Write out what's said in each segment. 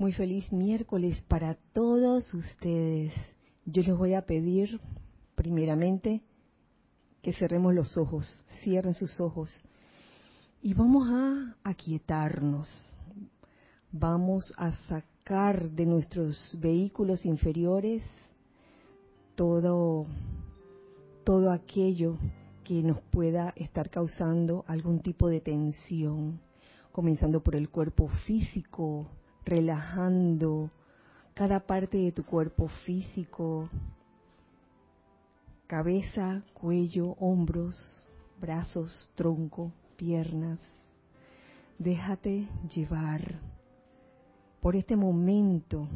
Muy feliz miércoles para todos ustedes. Yo les voy a pedir, primeramente, que cerremos los ojos, cierren sus ojos y vamos a aquietarnos. Vamos a sacar de nuestros vehículos inferiores todo, todo aquello que nos pueda estar causando algún tipo de tensión, comenzando por el cuerpo físico, relajando cada parte de tu cuerpo físico, cabeza, cuello, hombros, brazos, tronco, piernas. Déjate llevar por este momento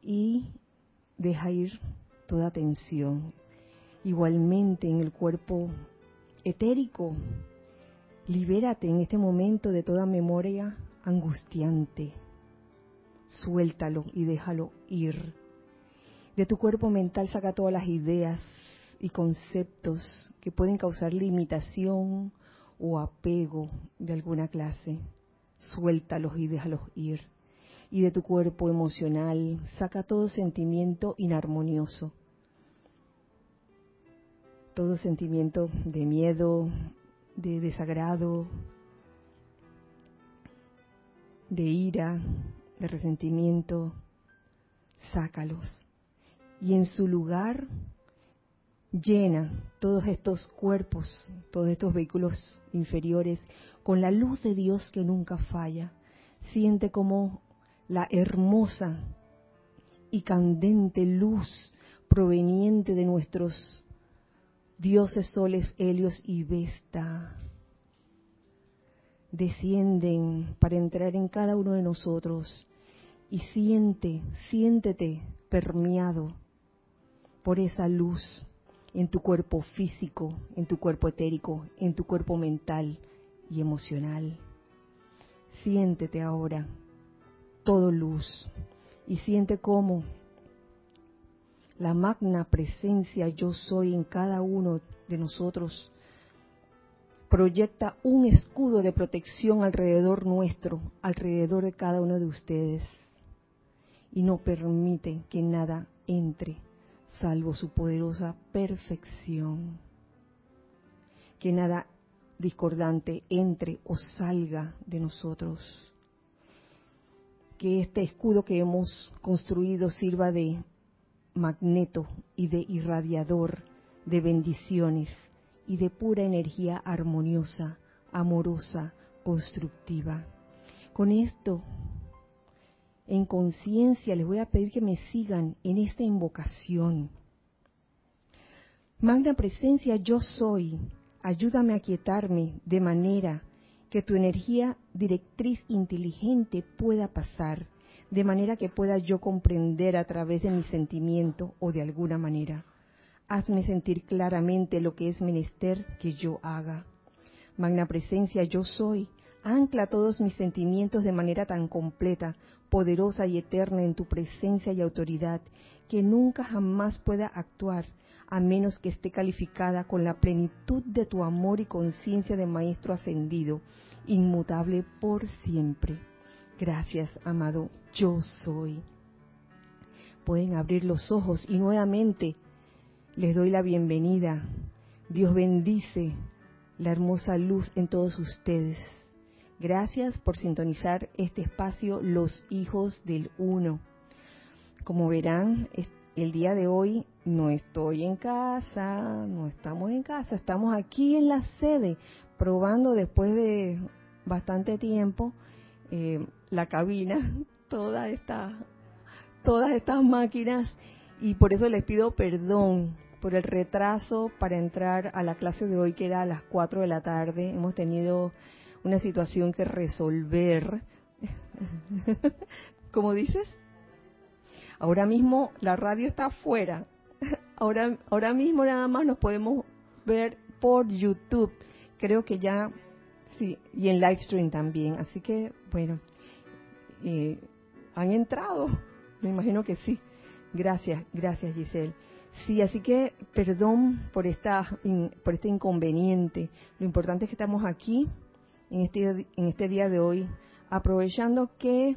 y deja ir toda tensión. Igualmente en el cuerpo etérico, libérate en este momento de toda memoria angustiante, suéltalo y déjalo ir. De tu cuerpo mental saca todas las ideas y conceptos que pueden causar limitación o apego de alguna clase. Suéltalos y déjalos ir. Y de tu cuerpo emocional saca todo sentimiento inarmonioso. Todo sentimiento de miedo, de desagrado, de ira, de resentimiento, sácalos. Y en su lugar, llena todos estos cuerpos, todos estos vehículos inferiores con la luz de Dios que nunca falla. Siente como la hermosa y candente luz proveniente de nuestros dioses soles Helios y Vesta descienden para entrar en cada uno de nosotros y siente, siéntete permeado por esa luz en tu cuerpo físico, en tu cuerpo etérico, en tu cuerpo mental y emocional. Siéntete ahora todo luz y siente cómo la magna presencia yo soy en cada uno de nosotros proyecta un escudo de protección alrededor nuestro, alrededor de cada uno de ustedes, y no permite que nada entre salvo su poderosa perfección. Que nada discordante entre o salga de nosotros. Que este escudo que hemos construido sirva de magneto y de irradiador de bendiciones y de pura energía armoniosa, amorosa, constructiva. Con esto, en conciencia, les voy a pedir que me sigan en esta invocación. Magna presencia, yo soy. Ayúdame a quietarme de manera que tu energía directriz inteligente pueda pasar, de manera que pueda yo comprender a través de mi sentimiento o de alguna manera Hazme sentir claramente lo que es menester que yo haga. Magna presencia, yo soy. Ancla todos mis sentimientos de manera tan completa, poderosa y eterna en tu presencia y autoridad, que nunca jamás pueda actuar a menos que esté calificada con la plenitud de tu amor y conciencia de Maestro ascendido, inmutable por siempre. Gracias, amado, yo soy. Pueden abrir los ojos y nuevamente les doy la bienvenida. Dios bendice la hermosa luz en todos ustedes. Gracias por sintonizar este espacio Los Hijos del Uno. Como verán, el día de hoy no estoy en casa, no estamos en casa, estamos aquí en la sede probando después de bastante tiempo eh, la cabina, toda todas estas máquinas y por eso les pido perdón por el retraso para entrar a la clase de hoy que era a las 4 de la tarde. Hemos tenido una situación que resolver. ¿Cómo dices? Ahora mismo la radio está afuera. Ahora, ahora mismo nada más nos podemos ver por YouTube. Creo que ya, sí, y en live stream también. Así que, bueno, eh, han entrado. Me imagino que sí. Gracias, gracias Giselle. Sí, así que perdón por, esta, por este inconveniente. Lo importante es que estamos aquí en este, en este día de hoy, aprovechando que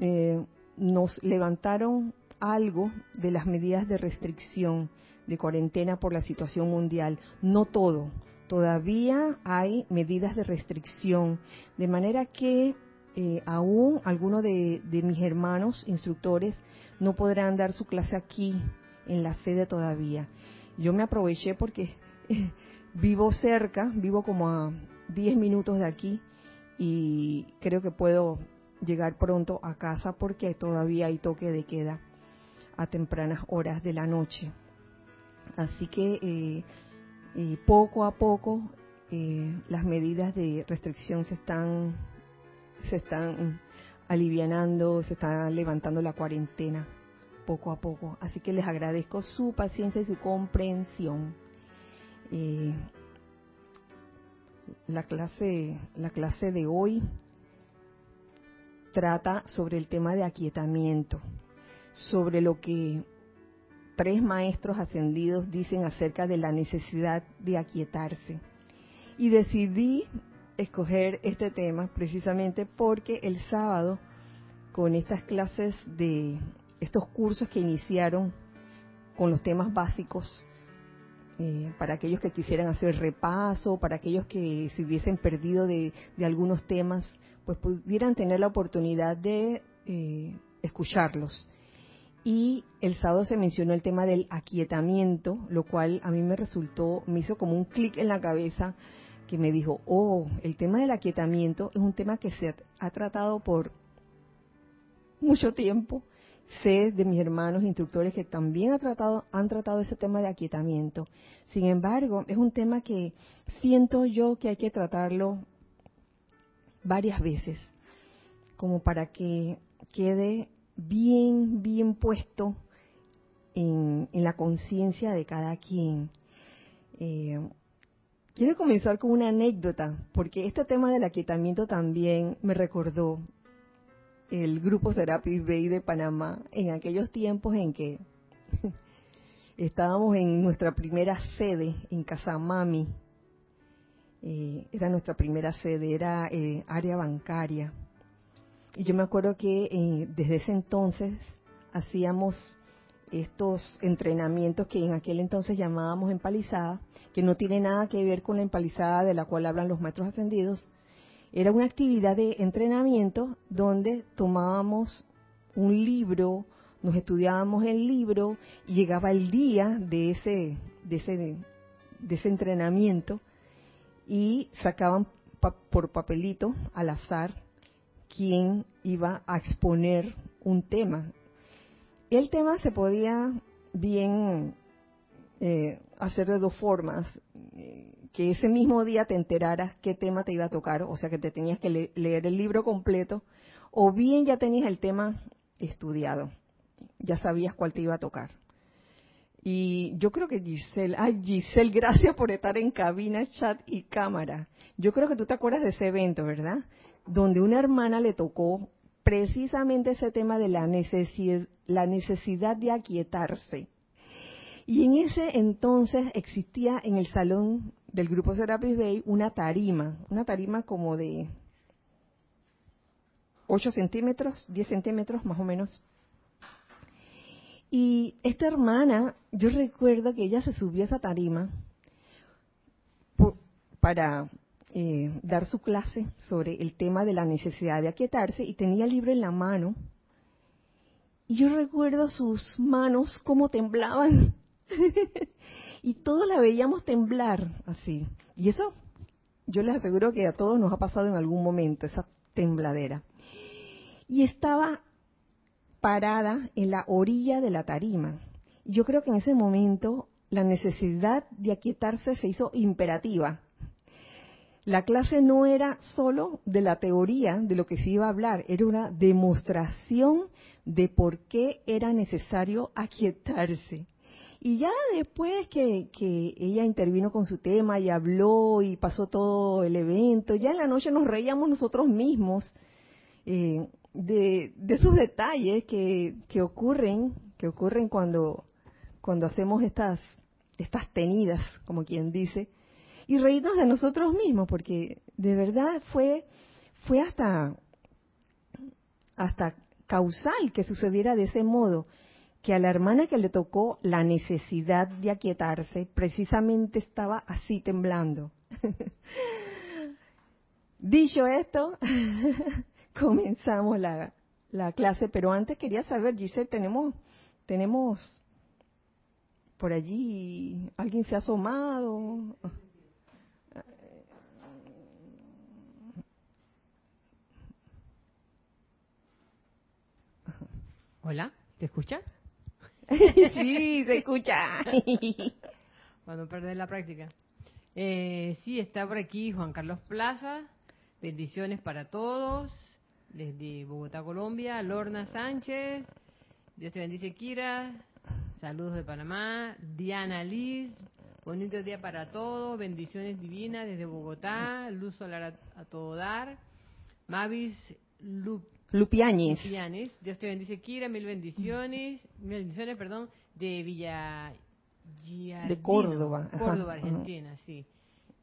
eh, nos levantaron algo de las medidas de restricción de cuarentena por la situación mundial. No todo. Todavía hay medidas de restricción. De manera que eh, aún algunos de, mis hermanos instructores no podrán dar su clase aquí en la sede todavía. Yo me aproveché porque vivo cerca, vivo como a 10 minutos de aquí y creo que puedo llegar pronto a casa porque todavía hay toque de queda a tempranas horas de la noche. Así que eh, eh, poco a poco eh, las medidas de restricción se están se están alivianando, se está levantando la cuarentena poco a poco. Así que les agradezco su paciencia y su comprensión. la clase la clase de hoy trata sobre el tema de aquietamiento sobre lo que tres maestros ascendidos dicen acerca de la necesidad de aquietarse. Y decidí escoger este tema precisamente porque el sábado, con estas clases de estos cursos que iniciaron con los temas básicos, eh, para aquellos que quisieran hacer repaso, para aquellos que se hubiesen perdido de, algunos temas, pues pudieran tener la oportunidad de eh, escucharlos y el sábado se mencionó el tema del aquietamiento, lo cual a mí me resultó, me hizo como un clic en la cabeza que me dijo, oh, el tema del aquietamiento es un tema que se ha tratado por mucho tiempo. Sé de mis hermanos instructores que también ha tratado, han tratado ese tema de aquietamiento. Sin embargo, es un tema que siento yo que hay que tratarlo varias veces, como para que quede bien, bien puesto en, la conciencia de cada quien. Eh, quiero comenzar con una anécdota, porque este tema del aquietamiento también me recordó el grupo Serapis Bay de Panamá en aquellos tiempos en que estábamos en nuestra primera sede en Casamami. Eh, era nuestra primera sede, era eh, área bancaria. Y yo me acuerdo que eh, desde ese entonces hacíamos estos entrenamientos que en aquel entonces llamábamos empalizada, que no tiene nada que ver con la empalizada de la cual hablan los maestros ascendidos. Era una actividad de entrenamiento donde tomábamos un libro, nos estudiábamos el libro y llegaba el día de ese, de ese, de ese entrenamiento y sacaban por papelito al azar quién iba a exponer un tema. El tema se podía bien eh, hacer de dos formas, que ese mismo día te enteraras qué tema te iba a tocar, o sea que te tenías que leer el libro completo, o bien ya tenías el tema estudiado, ya sabías cuál te iba a tocar. Y yo creo que Giselle, ay Giselle, gracias por estar en cabina, chat y cámara. Yo creo que tú te acuerdas de ese evento, ¿verdad? donde una hermana le tocó precisamente ese tema de la necesidad, la necesidad de aquietarse. Y en ese entonces existía en el salón del grupo Serapis Bay una tarima, una tarima como de 8 centímetros, 10 centímetros más o menos. Y esta hermana, yo recuerdo que ella se subió a esa tarima para eh, dar su clase sobre el tema de la necesidad de aquietarse y tenía el libro en la mano. Y yo recuerdo sus manos como temblaban. y todos la veíamos temblar así. Y eso, yo les aseguro que a todos nos ha pasado en algún momento, esa tembladera. Y estaba parada en la orilla de la tarima. Yo creo que en ese momento la necesidad de aquietarse se hizo imperativa la clase no era solo de la teoría de lo que se iba a hablar, era una demostración de por qué era necesario aquietarse. Y ya después que, ella intervino con su tema y habló y pasó todo el evento, ya en la noche nos reíamos nosotros mismos eh, de, esos detalles que, que ocurren, que ocurren cuando, cuando hacemos estas, estas tenidas, como quien dice, y reírnos de nosotros mismos, porque de verdad fue, fue hasta, hasta causal que sucediera de ese modo, que a la hermana que le tocó la necesidad de aquietarse, precisamente estaba así temblando. Dicho esto, comenzamos la, la clase, pero antes quería saber, Giselle, tenemos, tenemos por allí, alguien se ha asomado. Hola, ¿te escucha? sí, se escucha. Cuando perder la práctica. Eh, sí, está por aquí Juan Carlos Plaza. Bendiciones para todos. Desde Bogotá, Colombia. Lorna Sánchez. Dios te bendice, Kira. Saludos de Panamá. Diana Liz. Bonito día para todos. Bendiciones divinas desde Bogotá. Luz solar a, todo dar. Mavis Lup Lupiáñez. Lupiáñez. Dios te bendice, Kira. Mil bendiciones. Mil bendiciones, perdón. De Villa de Córdoba. Córdoba, Argentina, sí.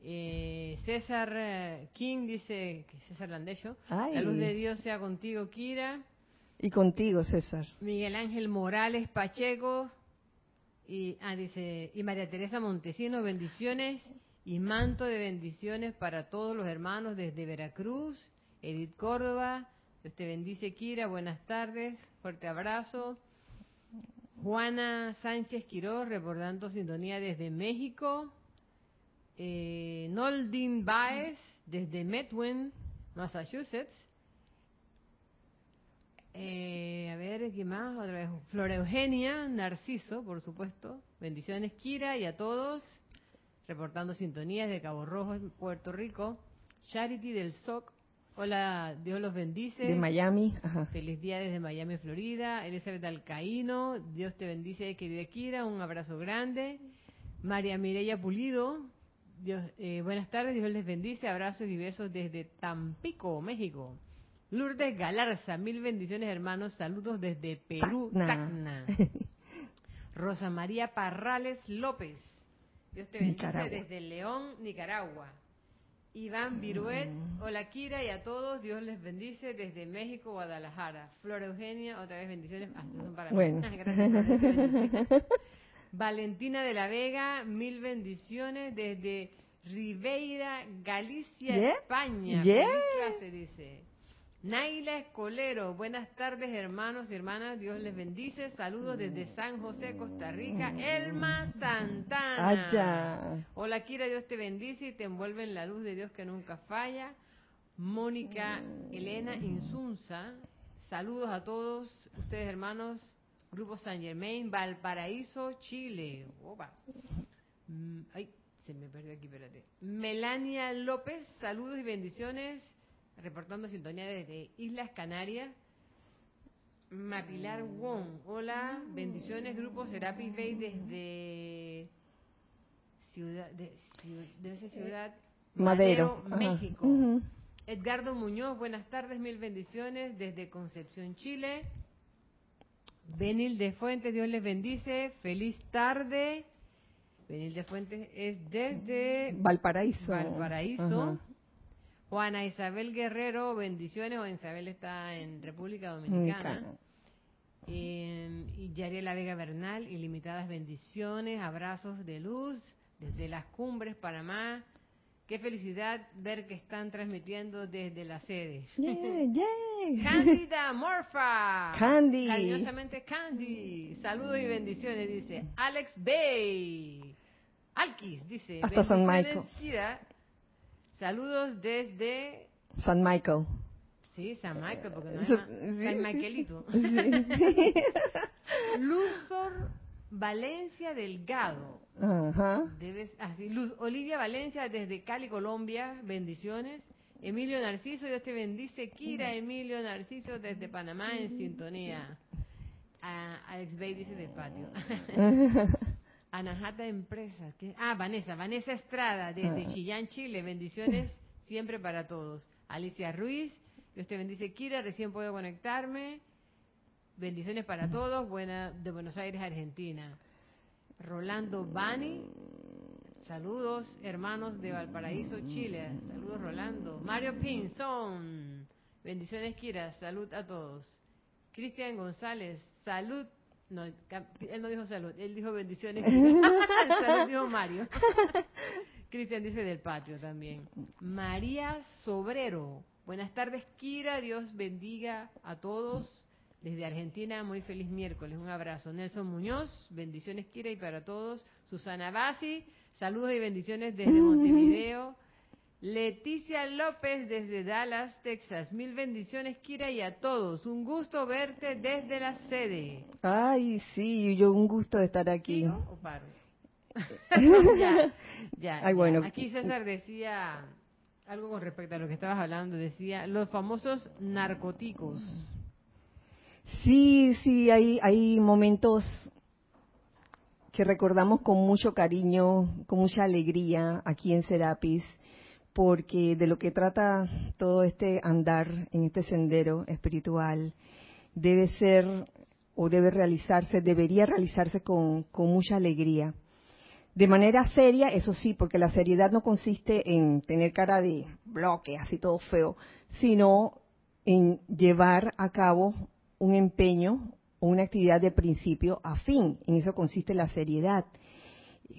Eh, César eh, King dice, César Landecho, la luz de Dios sea contigo, Kira. Y contigo, César. Miguel Ángel Morales Pacheco. Y, ah, dice, y María Teresa Montesino, bendiciones y manto de bendiciones para todos los hermanos desde Veracruz. Edith Córdoba, Dios te bendice, Kira, buenas tardes, fuerte abrazo. Juana Sánchez Quiroz, reportando sintonía desde México. Eh, Noldin Baez, desde Medwin, Massachusetts. Eh, a ver, ¿qué más? Otra vez. Flora Eugenia, Narciso, por supuesto. Bendiciones, Kira, y a todos. Reportando sintonías de Cabo Rojo, Puerto Rico. Charity del SOC, Hola, Dios los bendice. De Miami. Feliz día desde Miami, Florida. Elizabeth Alcaíno, Dios te bendice, querida Kira. Un abrazo grande. María Mireya Pulido, Dios, eh, buenas tardes, Dios les bendice. Abrazos y besos desde Tampico, México. Lourdes Galarza, mil bendiciones, hermanos. Saludos desde Perú, Tacna. Rosa María Parrales López, Dios te bendice desde León, Nicaragua. Iván Viruet, mm. hola Kira y a todos, Dios les bendice desde México, Guadalajara. Flora Eugenia, otra vez bendiciones. Ah, son para bueno. Gracias. Valentina de la Vega, mil bendiciones desde Ribeira, Galicia, España. Yeah. clase, dice. Naila Escolero, buenas tardes hermanos y hermanas, Dios les bendice. Saludos desde San José, Costa Rica. Elma Santana. Hola Kira, Dios te bendice y te envuelve en la luz de Dios que nunca falla. Mónica Elena Insunza, saludos a todos ustedes hermanos. Grupo San Germain, Valparaíso, Chile. Opa. Mm, ay, se me perdió aquí, espérate. Melania López, saludos y bendiciones reportando sintonía desde Islas Canarias. Mapilar Wong, hola, bendiciones, grupo Serapis Bay desde ciudad, de, esa ciudad Madero, México. Edgardo Muñoz, buenas tardes, mil bendiciones desde Concepción, Chile. Benil de Fuentes, Dios les bendice, feliz tarde. Benil de Fuentes es desde Valparaíso. Valparaíso. Juana Isabel Guerrero, bendiciones. Juana Isabel está en República Dominicana. Eh, y Yariela Vega Bernal, ilimitadas bendiciones, abrazos de luz desde las cumbres, Panamá. Qué felicidad ver que están transmitiendo desde la sede. Yeah, Cándida Morfa. Candy. Cariñosamente Candy. Saludos y bendiciones, dice. Alex Bay. Alquis, dice. Hasta San Michael. Saludos desde San Michael. Sí, San Michael, porque no es San Michaelito. Luzor Valencia Delgado. Ajá. Debes, así, Luz Olivia Valencia desde Cali, Colombia. Bendiciones. Emilio Narciso, Dios te bendice. Kira Emilio Narciso desde Panamá en sintonía. Alex Bay dice del patio. Anahata Empresas. Ah, Vanessa, Vanessa Estrada, desde ah. Chillán, Chile. Bendiciones siempre para todos. Alicia Ruiz, Dios te bendice, Kira, recién puedo conectarme. Bendiciones para todos, buena de Buenos Aires, Argentina. Rolando Bani, saludos hermanos de Valparaíso, Chile. Saludos Rolando. Mario Pinzón, bendiciones Kira, salud a todos. Cristian González, salud. No, él no dijo salud, él dijo bendiciones. salud dijo Mario. Cristian dice del patio también. María Sobrero. Buenas tardes, Kira. Dios bendiga a todos. Desde Argentina, muy feliz miércoles. Un abrazo. Nelson Muñoz, bendiciones, Kira, y para todos. Susana Basi, saludos y bendiciones desde Montevideo. Leticia López desde Dallas, Texas. Mil bendiciones, Kira, y a todos. Un gusto verte desde la sede. Ay, sí, yo un gusto de estar aquí. ¿O paro? ya, ya, bueno. Aquí César decía algo con respecto a lo que estabas hablando. Decía los famosos narcóticos. Sí, sí, hay, hay momentos que recordamos con mucho cariño, con mucha alegría aquí en Serapis porque de lo que trata todo este andar en este sendero espiritual debe ser o debe realizarse, debería realizarse con, mucha alegría. De manera seria, eso sí, porque la seriedad no consiste en tener cara de bloque, así todo feo, sino en llevar a cabo un empeño o una actividad de principio a fin. En eso consiste la seriedad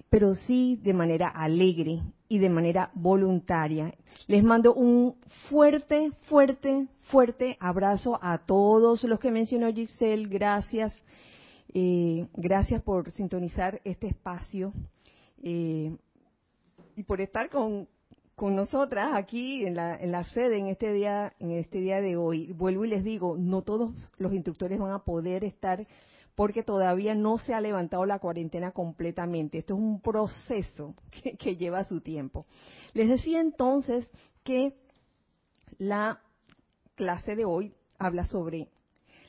pero sí de manera alegre y de manera voluntaria. Les mando un fuerte, fuerte, fuerte abrazo a todos los que mencionó Giselle. Gracias. Eh, gracias por sintonizar este espacio eh, y por estar con, con nosotras aquí en la, en la sede en este día en este día de hoy. Vuelvo y les digo, no todos los instructores van a poder estar porque todavía no se ha levantado la cuarentena completamente. Esto es un proceso que, lleva su tiempo. Les decía entonces que la clase de hoy habla sobre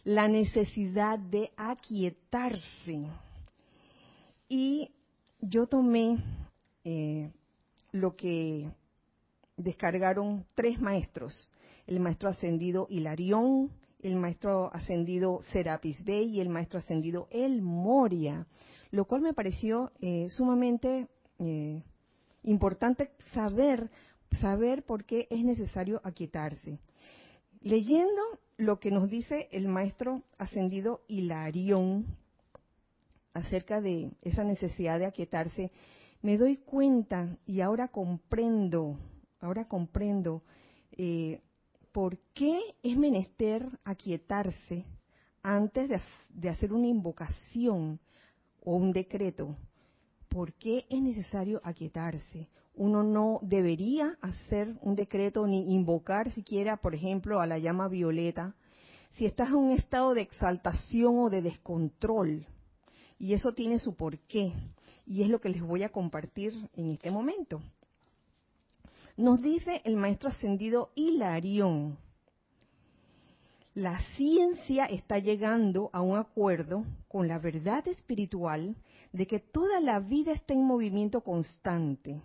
la necesidad de aquietarse. Y yo tomé eh, lo que descargaron tres maestros, el maestro ascendido Hilarión, el maestro ascendido Serapis Bey y el maestro ascendido El Moria, lo cual me pareció eh, sumamente eh, importante saber, saber por qué es necesario aquietarse. Leyendo lo que nos dice el maestro ascendido Hilarión acerca de esa necesidad de aquietarse, me doy cuenta y ahora comprendo, ahora comprendo eh, por qué es menester aquietarse antes de, hacer una invocación o un decreto. ¿Por qué es necesario aquietarse? Uno no debería hacer un decreto ni invocar siquiera, por ejemplo, a la llama violeta, si estás en un estado de exaltación o de descontrol. Y eso tiene su porqué. Y es lo que les voy a compartir en este momento. Nos dice el maestro ascendido Hilarión, la ciencia está llegando a un acuerdo con la verdad espiritual de que toda la vida está en movimiento constante.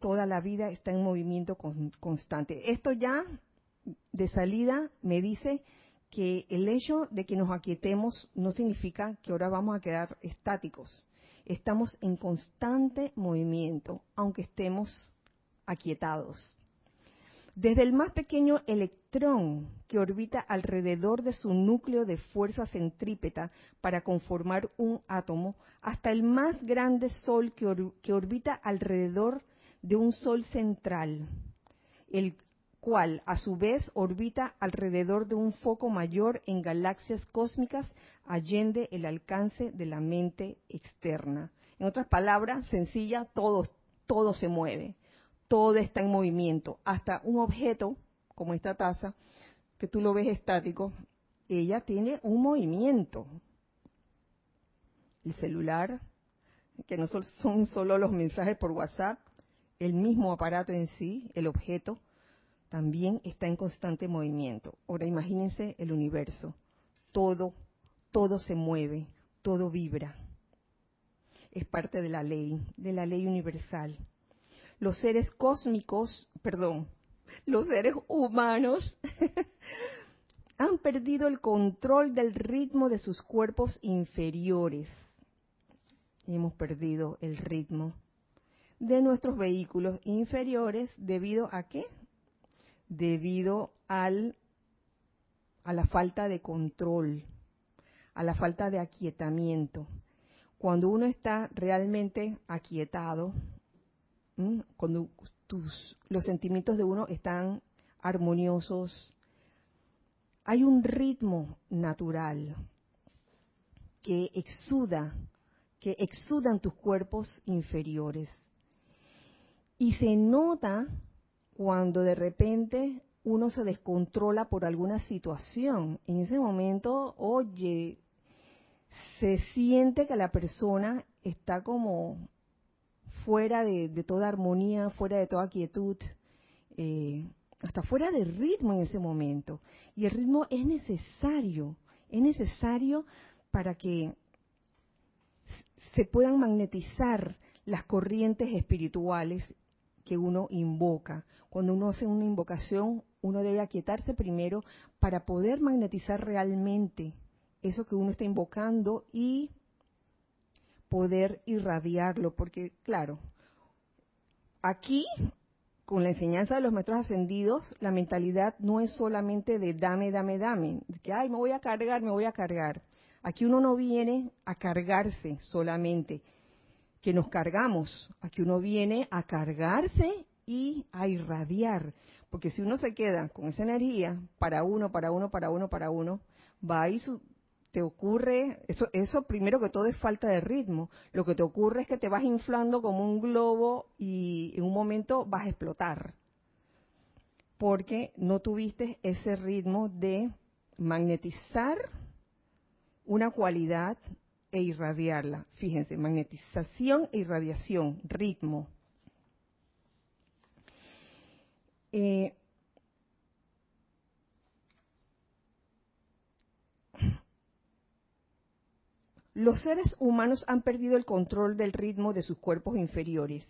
Toda la vida está en movimiento constante. Esto ya de salida me dice que el hecho de que nos aquietemos no significa que ahora vamos a quedar estáticos. Estamos en constante movimiento, aunque estemos aquietados. Desde el más pequeño electrón que orbita alrededor de su núcleo de fuerza centrípeta para conformar un átomo, hasta el más grande sol que, orbita alrededor de un sol central, el cual a su vez orbita alrededor de un foco mayor en galaxias cósmicas allende el alcance de la mente externa. En otras palabras, sencilla, todo, todo se mueve todo está en movimiento, hasta un objeto como esta taza, que tú lo ves estático, ella tiene un movimiento. El celular, que no son solo los mensajes por WhatsApp, el mismo aparato en sí, el objeto, también está en constante movimiento. Ahora imagínense el universo, todo, todo se mueve, todo vibra. Es parte de la ley, de la ley universal los seres cósmicos, perdón, los seres humanos han perdido el control del ritmo de sus cuerpos inferiores. Hemos perdido el ritmo de nuestros vehículos inferiores debido a qué? Debido al a la falta de control, a la falta de aquietamiento. Cuando uno está realmente aquietado, cuando tus, los sentimientos de uno están armoniosos, hay un ritmo natural que exuda, que exudan tus cuerpos inferiores. Y se nota cuando de repente uno se descontrola por alguna situación. En ese momento, oye, se siente que la persona está como fuera de, toda armonía, fuera de toda quietud, eh, hasta fuera de ritmo en ese momento. Y el ritmo es necesario, es necesario para que se puedan magnetizar las corrientes espirituales que uno invoca. Cuando uno hace una invocación, uno debe aquietarse primero para poder magnetizar realmente eso que uno está invocando y poder irradiarlo, porque claro, aquí con la enseñanza de los maestros ascendidos, la mentalidad no es solamente de dame, dame, dame, de que, ay, me voy a cargar, me voy a cargar. Aquí uno no viene a cargarse solamente, que nos cargamos. Aquí uno viene a cargarse y a irradiar. Porque si uno se queda con esa energía para uno, para uno, para uno, para uno, va a ir su, te ocurre, eso, primero que todo es falta de ritmo. Lo que te ocurre es que te vas inflando como un globo y en un momento vas a explotar. Porque no tuviste ese ritmo de magnetizar una cualidad e irradiarla. Fíjense, magnetización e irradiación, ritmo. Eh, Los seres humanos han perdido el control del ritmo de sus cuerpos inferiores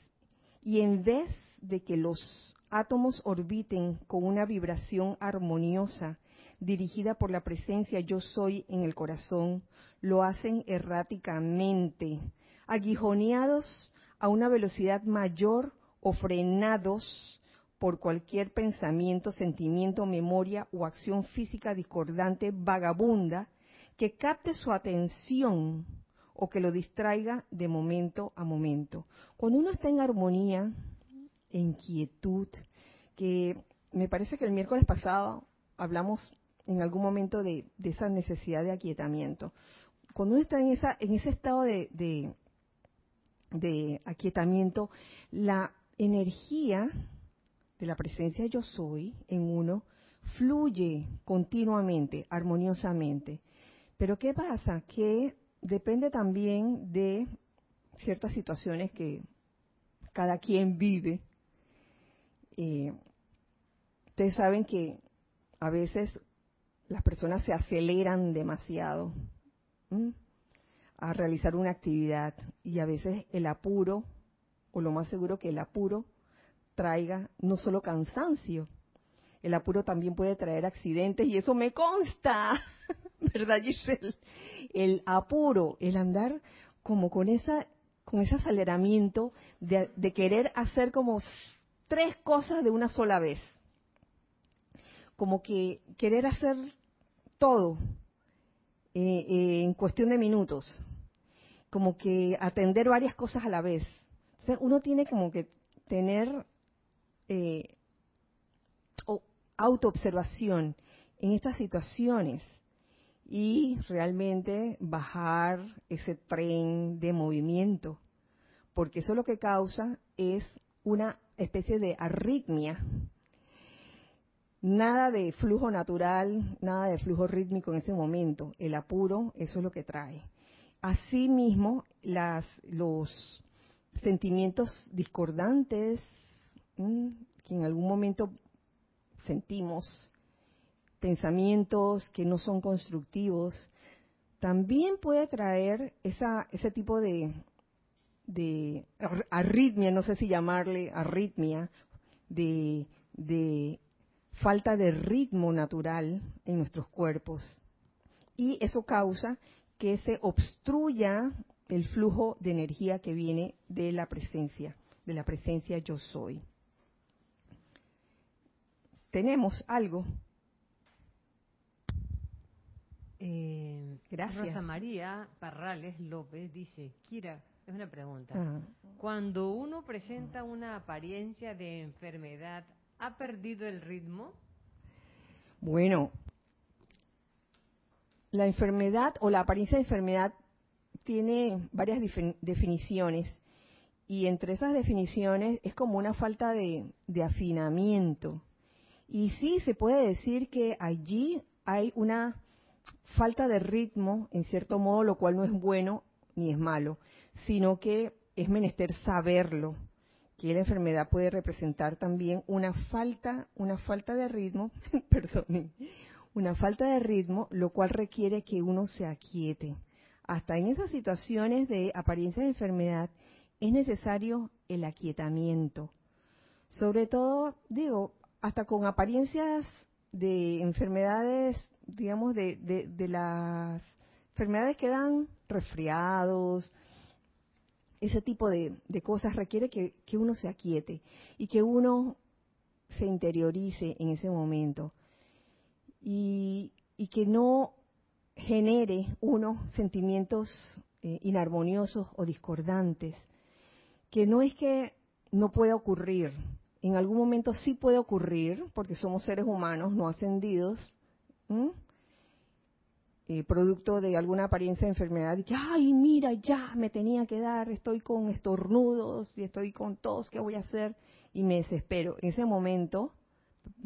y en vez de que los átomos orbiten con una vibración armoniosa dirigida por la presencia yo soy en el corazón, lo hacen erráticamente, aguijoneados a una velocidad mayor o frenados por cualquier pensamiento, sentimiento, memoria o acción física discordante vagabunda que capte su atención o que lo distraiga de momento a momento. Cuando uno está en armonía, en quietud, que me parece que el miércoles pasado hablamos en algún momento de, esa necesidad de aquietamiento. Cuando uno está en, esa, en ese estado de, de, de aquietamiento, la energía de la presencia yo soy en uno fluye continuamente, armoniosamente. Pero ¿qué pasa? Que depende también de ciertas situaciones que cada quien vive. Eh, ustedes saben que a veces las personas se aceleran demasiado a realizar una actividad y a veces el apuro, o lo más seguro que el apuro, traiga no solo cansancio, el apuro también puede traer accidentes y eso me consta. ¿verdad, Giselle? El apuro, el andar como con esa con ese aceleramiento de, querer hacer como tres cosas de una sola vez. Como que querer hacer todo eh, eh, en cuestión de minutos. Como que atender varias cosas a la vez. Entonces uno tiene como que tener eh, autoobservación en estas situaciones y realmente bajar ese tren de movimiento, porque eso lo que causa es una especie de arritmia. Nada de flujo natural, nada de flujo rítmico en ese momento. El apuro, eso es lo que trae. Asimismo, las, los sentimientos discordantes que en algún momento sentimos, pensamientos que no son constructivos, también puede traer ese tipo de, arritmia, no sé si llamarle arritmia, de falta de ritmo natural en nuestros cuerpos. Y eso causa que se obstruya el flujo de energía que viene de la presencia, de la presencia yo soy. ¿Tenemos algo? Gracias. Rosa María Parrales López dice, Kira, es una pregunta. Ah. Cuando uno presenta una apariencia de enfermedad, ¿ha perdido el ritmo? Bueno, la enfermedad o la apariencia de enfermedad tiene varias defin- definiciones y entre esas definiciones es como una falta de, de afinamiento. Y sí se puede decir que allí hay una falta de ritmo, en cierto modo, lo cual no es bueno ni es malo, sino que es menester saberlo, que la enfermedad puede representar también una falta, una falta de ritmo, perdón, una falta de ritmo, lo cual requiere que uno se aquiete. Hasta en esas situaciones de apariencia de enfermedad es necesario el aquietamiento. Sobre todo, digo, hasta con apariencias de enfermedades, digamos, de, de, las enfermedades que dan resfriados, ese tipo de, cosas requiere que, que uno se aquiete y que uno se interiorice en ese momento. Y, y que no genere uno sentimientos eh, inarmoniosos o discordantes, que no es que no pueda ocurrir, en algún momento sí puede ocurrir, porque somos seres humanos no ascendidos, ¿m? eh, producto de alguna apariencia de enfermedad, y que, ay, mira, ya me tenía que dar, estoy con estornudos y estoy con tos, ¿qué voy a hacer? Y me desespero. En ese momento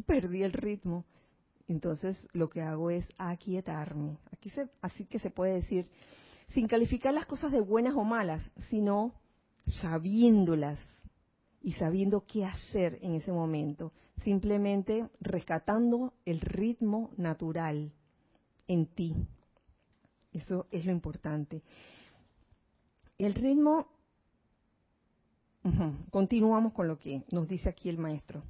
perdí el ritmo. Entonces lo que hago es aquietarme. Aquí se, así que se puede decir, sin calificar las cosas de buenas o malas, sino sabiéndolas y sabiendo qué hacer en ese momento, simplemente rescatando el ritmo natural en ti. Eso es lo importante. El ritmo, continuamos con lo que nos dice aquí el maestro.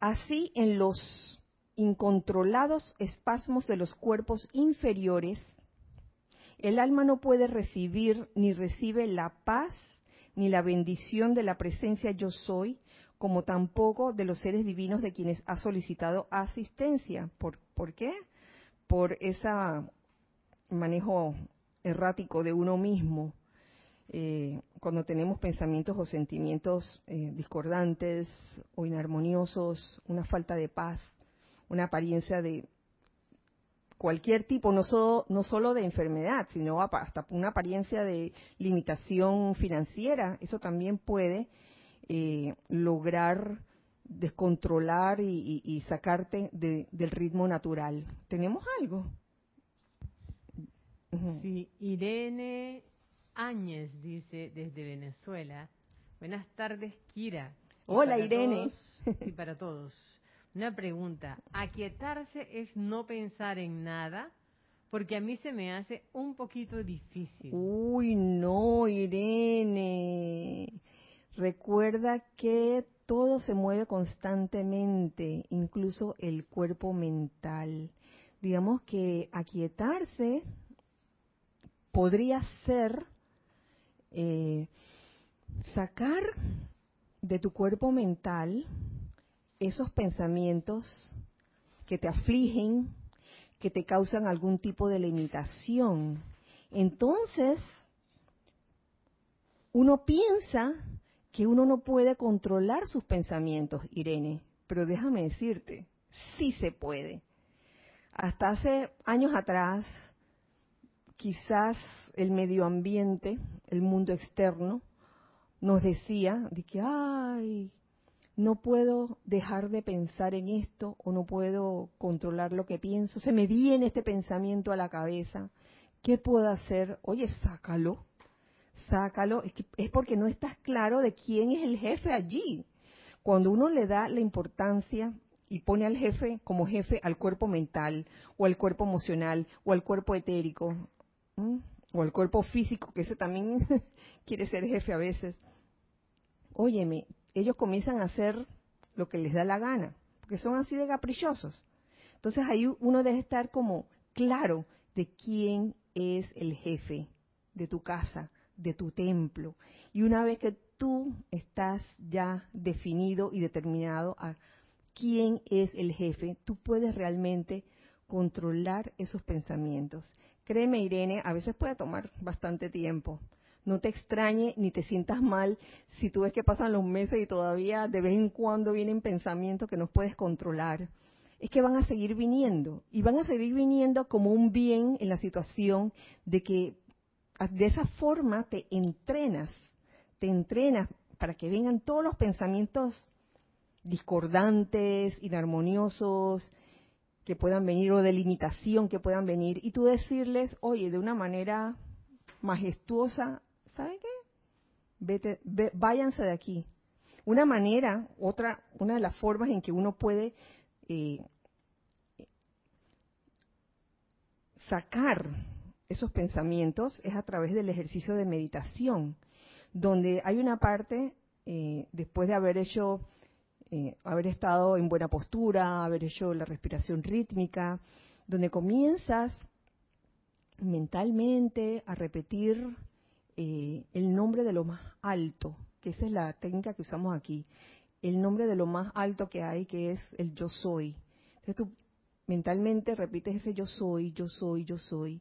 Así en los incontrolados espasmos de los cuerpos inferiores, el alma no puede recibir ni recibe la paz ni la bendición de la presencia yo soy, como tampoco de los seres divinos de quienes ha solicitado asistencia. ¿Por, ¿por qué? Por ese manejo errático de uno mismo. Eh, cuando tenemos pensamientos o sentimientos eh, discordantes o inarmoniosos, una falta de paz, una apariencia de cualquier tipo, no solo, no solo de enfermedad, sino hasta una apariencia de limitación financiera, eso también puede eh, lograr descontrolar y, y, y sacarte de, del ritmo natural. ¿Tenemos algo? Sí, Irene Áñez dice desde Venezuela. Buenas tardes, Kira. Y Hola, Irene. todos- y para todos. Una pregunta. ¿Aquietarse es no pensar en nada? Porque a mí se me hace un poquito difícil. Uy, no, Irene. Recuerda que todo se mueve constantemente, incluso el cuerpo mental. Digamos que aquietarse podría ser eh, sacar de tu cuerpo mental esos pensamientos que te afligen, que te causan algún tipo de limitación. Entonces, uno piensa que uno no puede controlar sus pensamientos, Irene, pero déjame decirte, sí se puede. Hasta hace años atrás, quizás el medio ambiente, el mundo externo, nos decía de que, ay, no puedo dejar de pensar en esto o no puedo controlar lo que pienso, se me viene este pensamiento a la cabeza, ¿qué puedo hacer? Oye, sácalo, sácalo, es, que, es porque no estás claro de quién es el jefe allí. Cuando uno le da la importancia y pone al jefe como jefe al cuerpo mental o al cuerpo emocional o al cuerpo etérico o al cuerpo físico, que ese también quiere ser jefe a veces, óyeme, ellos comienzan a hacer lo que les da la gana, porque son así de caprichosos. Entonces ahí uno debe estar como claro de quién es el jefe de tu casa, de tu templo. Y una vez que tú estás ya definido y determinado a quién es el jefe, tú puedes realmente controlar esos pensamientos. Créeme, Irene, a veces puede tomar bastante tiempo. No te extrañe ni te sientas mal si tú ves que pasan los meses y todavía de vez en cuando vienen pensamientos que no puedes controlar. Es que van a seguir viniendo y van a seguir viniendo como un bien en la situación de que de esa forma te entrenas, te entrenas para que vengan todos los pensamientos discordantes, inarmoniosos, que puedan venir o de limitación que puedan venir y tú decirles, oye, de una manera majestuosa, ¿sabe qué? Vete, váyanse de aquí. Una manera, otra, una de las formas en que uno puede eh, sacar esos pensamientos es a través del ejercicio de meditación, donde hay una parte, eh, después de haber hecho eh, haber estado en buena postura, haber hecho la respiración rítmica, donde comienzas mentalmente a repetir eh, el nombre de lo más alto, que esa es la técnica que usamos aquí, el nombre de lo más alto que hay, que es el yo soy. Entonces tú mentalmente repites ese yo soy, yo soy, yo soy.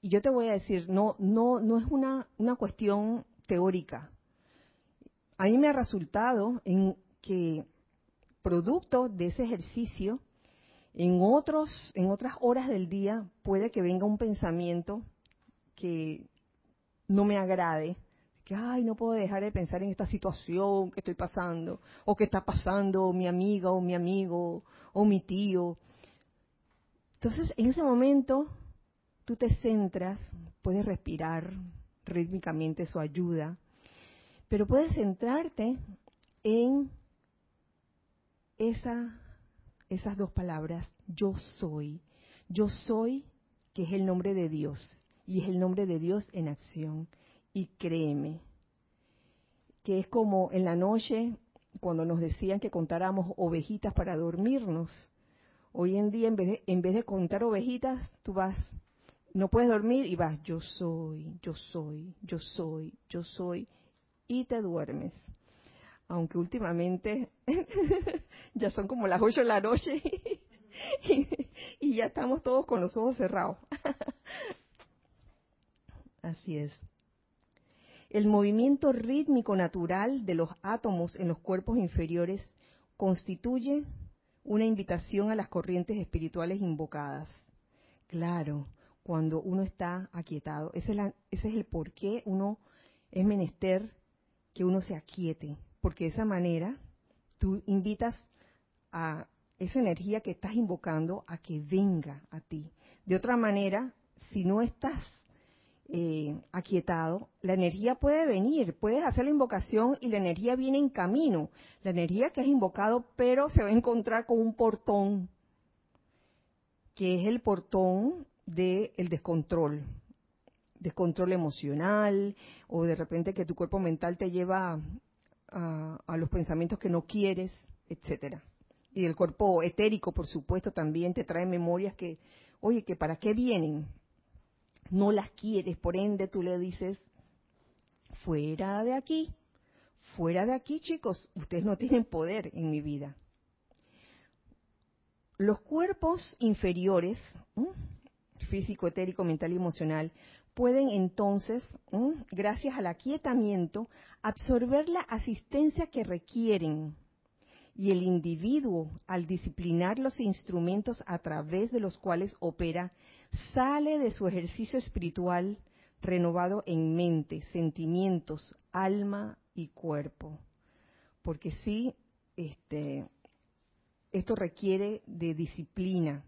Y yo te voy a decir, no, no, no es una, una cuestión teórica. A mí me ha resultado en que producto de ese ejercicio, en otros, en otras horas del día puede que venga un pensamiento que no me agrade, que ay, no puedo dejar de pensar en esta situación que estoy pasando, o que está pasando mi amiga o mi amigo o mi tío. Entonces, en ese momento, tú te centras, puedes respirar rítmicamente, eso ayuda, pero puedes centrarte en esa, esas dos palabras, yo soy. Yo soy, que es el nombre de Dios, y es el nombre de Dios en acción. Y créeme, que es como en la noche, cuando nos decían que contáramos ovejitas para dormirnos. Hoy en día, en vez de, en vez de contar ovejitas, tú vas, no puedes dormir y vas, yo soy, yo soy, yo soy, yo soy, y te duermes aunque últimamente ya son como las ocho de la noche y, ya estamos todos con los ojos cerrados. Así es. El movimiento rítmico natural de los átomos en los cuerpos inferiores constituye una invitación a las corrientes espirituales invocadas. Claro, cuando uno está aquietado. Ese es, el por qué uno es menester que uno se aquiete, porque de esa manera tú invitas a esa energía que estás invocando a que venga a ti. De otra manera, si no estás eh, aquietado, la energía puede venir, puedes hacer la invocación y la energía viene en camino. La energía que has invocado, pero se va a encontrar con un portón, que es el portón del descontrol, descontrol emocional, o de repente que tu cuerpo mental te lleva a, los pensamientos que no quieres, etcétera. Y el cuerpo etérico, por supuesto, también te trae memorias que, oye, que para qué vienen, no las quieres, por ende tú le dices, fuera de aquí, fuera de aquí, chicos, ustedes no tienen poder en mi vida. Los cuerpos inferiores, físico, etérico, mental y emocional, pueden entonces, gracias al aquietamiento, absorber la asistencia que requieren. Y el individuo, al disciplinar los instrumentos a través de los cuales opera, sale de su ejercicio espiritual renovado en mente, sentimientos, alma y cuerpo. Porque sí, este, esto requiere de disciplina,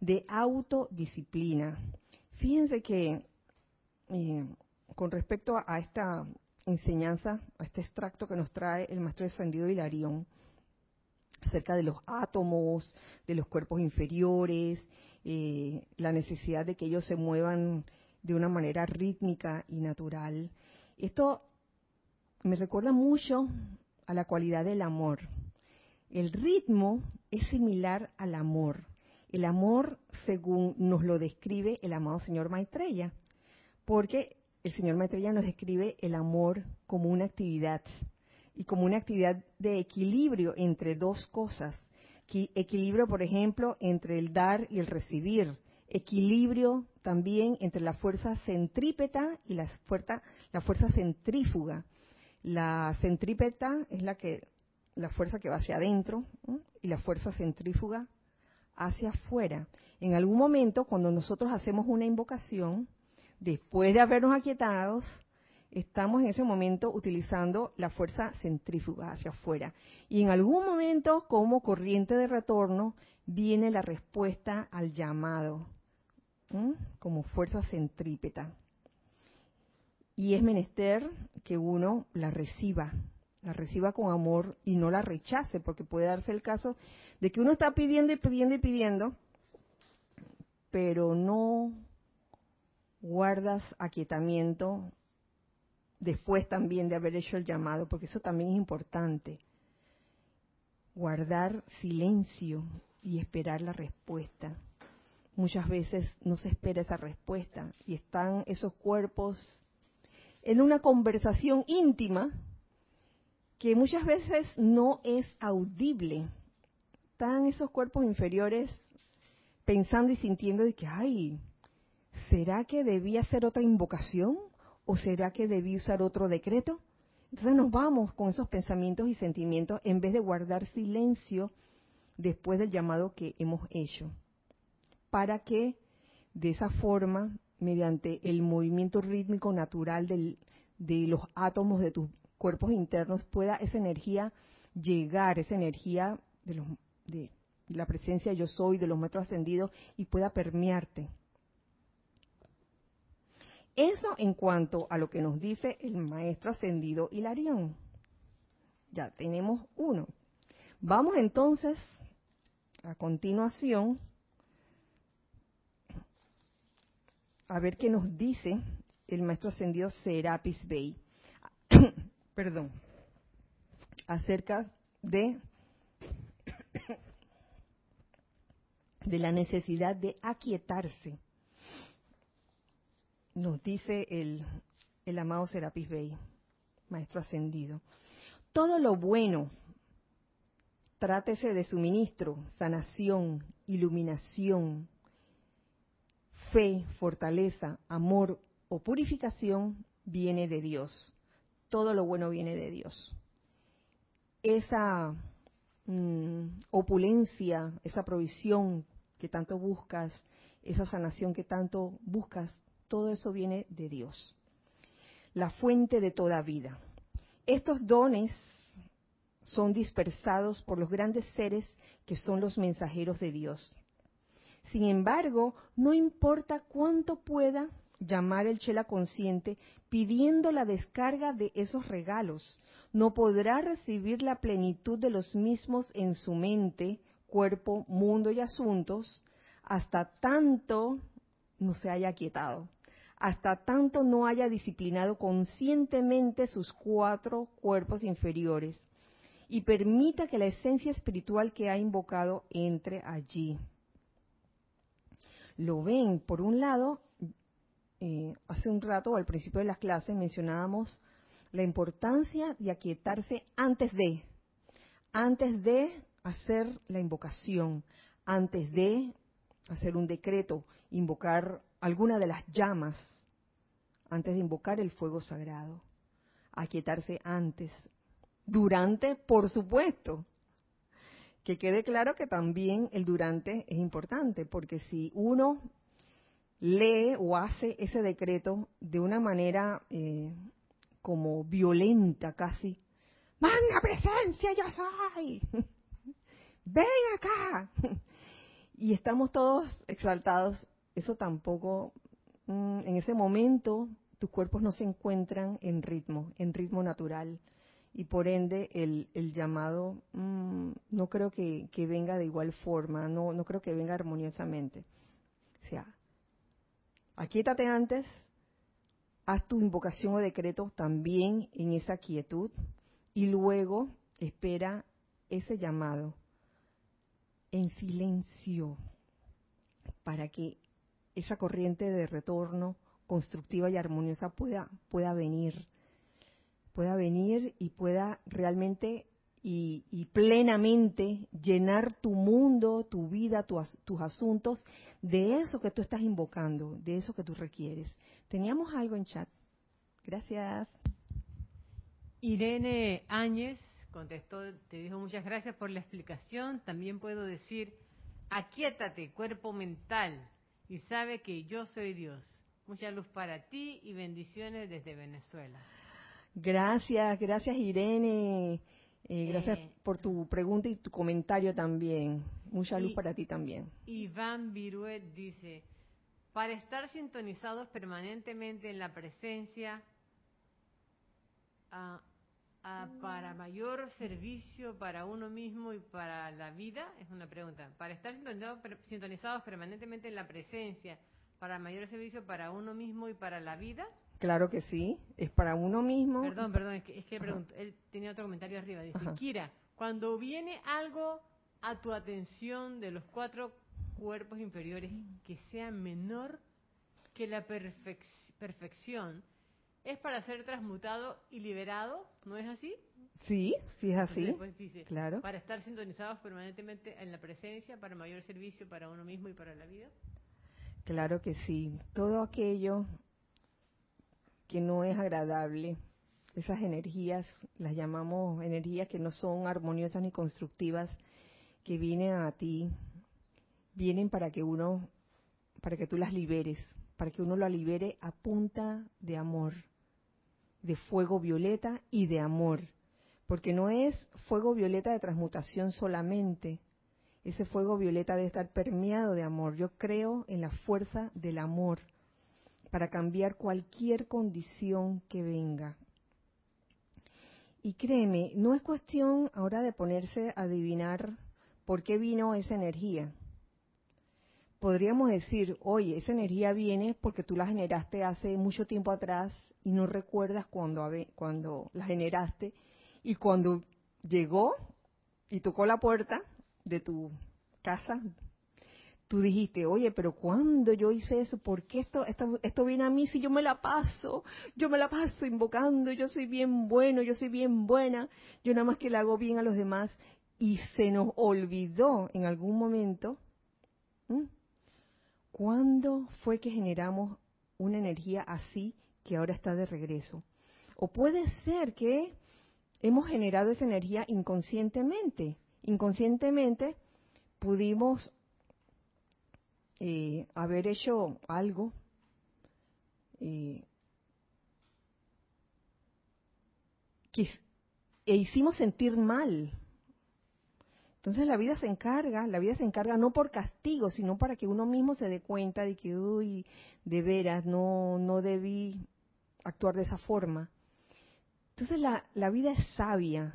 de autodisciplina. Fíjense que eh, con respecto a, esta enseñanza, a este extracto que nos trae el maestro descendido Hilarión, acerca de los átomos, de los cuerpos inferiores, eh, la necesidad de que ellos se muevan de una manera rítmica y natural. Esto me recuerda mucho a la cualidad del amor. El ritmo es similar al amor. El amor, según nos lo describe el amado señor Maitreya, porque el señor Maitreya nos describe el amor como una actividad y como una actividad de equilibrio entre dos cosas. Equilibrio, por ejemplo, entre el dar y el recibir. Equilibrio también entre la fuerza centrípeta y la fuerza, la fuerza centrífuga. La centrípeta es la que la fuerza que va hacia adentro y la fuerza centrífuga hacia afuera. En algún momento, cuando nosotros hacemos una invocación, después de habernos aquietados, estamos en ese momento utilizando la fuerza centrífuga hacia afuera. Y en algún momento, como corriente de retorno, viene la respuesta al llamado, como fuerza centrípeta. Y es menester que uno la reciba, la reciba con amor y no la rechace, porque puede darse el caso de que uno está pidiendo y pidiendo y pidiendo, pero no guardas aquietamiento después también de haber hecho el llamado, porque eso también es importante. Guardar silencio y esperar la respuesta. Muchas veces no se espera esa respuesta y están esos cuerpos en una conversación íntima que muchas veces no es audible. Están esos cuerpos inferiores pensando y sintiendo de que, ay, ¿será que debía hacer otra invocación? ¿O será que debí usar otro decreto? Entonces nos vamos con esos pensamientos y sentimientos en vez de guardar silencio después del llamado que hemos hecho. Para que de esa forma, mediante el movimiento rítmico natural de los átomos de tus cuerpos internos, pueda esa energía llegar, esa energía de, los, de la presencia yo soy, de los metros ascendidos, y pueda permearte. Eso en cuanto a lo que nos dice el maestro ascendido Hilarión. Ya tenemos uno. Vamos entonces a continuación a ver qué nos dice el maestro ascendido Serapis Bey. Perdón. Acerca de de la necesidad de aquietarse nos dice el, el amado Serapis Bey, maestro ascendido. Todo lo bueno, trátese de suministro, sanación, iluminación, fe, fortaleza, amor o purificación, viene de Dios. Todo lo bueno viene de Dios. Esa mm, opulencia, esa provisión que tanto buscas, esa sanación que tanto buscas, todo eso viene de Dios, la fuente de toda vida. Estos dones son dispersados por los grandes seres que son los mensajeros de Dios. Sin embargo, no importa cuánto pueda llamar el chela consciente pidiendo la descarga de esos regalos, no podrá recibir la plenitud de los mismos en su mente, cuerpo, mundo y asuntos hasta tanto no se haya quietado hasta tanto no haya disciplinado conscientemente sus cuatro cuerpos inferiores y permita que la esencia espiritual que ha invocado entre allí. Lo ven, por un lado, eh, hace un rato, al principio de las clases, mencionábamos la importancia de aquietarse antes de, antes de hacer la invocación, antes de hacer un decreto, invocar alguna de las llamas antes de invocar el fuego sagrado. Aquietarse antes. Durante, por supuesto. Que quede claro que también el durante es importante, porque si uno lee o hace ese decreto de una manera eh, como violenta casi, ¡Manga presencia, yo soy! ¡Ven acá! y estamos todos exaltados, eso tampoco, mm, en ese momento tus cuerpos no se encuentran en ritmo, en ritmo natural. Y por ende el, llamado mm, no creo que, venga de igual forma, no, no creo que venga armoniosamente. O sea, aquíétate antes, haz tu invocación o decreto también en esa quietud y luego espera ese llamado en silencio para que esa corriente de retorno constructiva y armoniosa pueda, pueda venir, pueda venir y pueda realmente y, plenamente llenar tu mundo, tu vida, tus asuntos de eso que tú estás invocando, de eso que tú requieres. Teníamos algo en chat. Gracias. Irene Áñez contestó, te dijo muchas gracias por la explicación. También puedo decir, aquíétate, cuerpo mental, y sabe que yo soy Dios. Mucha luz para ti y bendiciones desde Venezuela. Gracias, gracias Irene. Eh, gracias eh, por tu pregunta y tu comentario también. Mucha luz para ti también. Iván Viruet dice, para estar sintonizados permanentemente en la presencia, para mayor servicio para uno mismo y para la vida, es una pregunta. Para estar sintonizados, sintonizados permanentemente en la presencia, para mayor servicio para uno mismo y para la vida. Claro que sí, es para uno mismo. Perdón, perdón, es que, es que él tenía otro comentario arriba. Dice, Kira, cuando viene algo a tu atención de los cuatro cuerpos inferiores que sea menor que la perfección, es para ser transmutado y liberado, ¿no es así? Sí, sí es así. claro. Para estar sintonizados permanentemente en la presencia, para mayor servicio para uno mismo y para la vida. Claro que sí. Todo aquello que no es agradable. Esas energías, las llamamos energías que no son armoniosas ni constructivas, que vienen a ti, vienen para que uno, para que tú las liberes, para que uno la libere a punta de amor, de fuego violeta y de amor. Porque no es fuego violeta de transmutación solamente, ese fuego violeta debe estar permeado de amor. Yo creo en la fuerza del amor para cambiar cualquier condición que venga. Y créeme, no es cuestión ahora de ponerse a adivinar por qué vino esa energía. Podríamos decir, oye, esa energía viene porque tú la generaste hace mucho tiempo atrás y no recuerdas cuando, cuando la generaste y cuando llegó y tocó la puerta de tu casa, tú dijiste, oye, pero cuando yo hice eso? ¿Por qué esto, esto, esto viene a mí si yo me la paso? Yo me la paso invocando, yo soy bien bueno, yo soy bien buena, yo nada más que le hago bien a los demás. Y se nos olvidó en algún momento, ¿cuándo fue que generamos una energía así que ahora está de regreso? O puede ser que hemos generado esa energía inconscientemente. Inconscientemente pudimos eh, haber hecho algo eh, que e hicimos sentir mal. Entonces la vida se encarga, la vida se encarga no por castigo, sino para que uno mismo se dé cuenta de que, uy, de veras, no, no debí actuar de esa forma. Entonces la, la vida es sabia,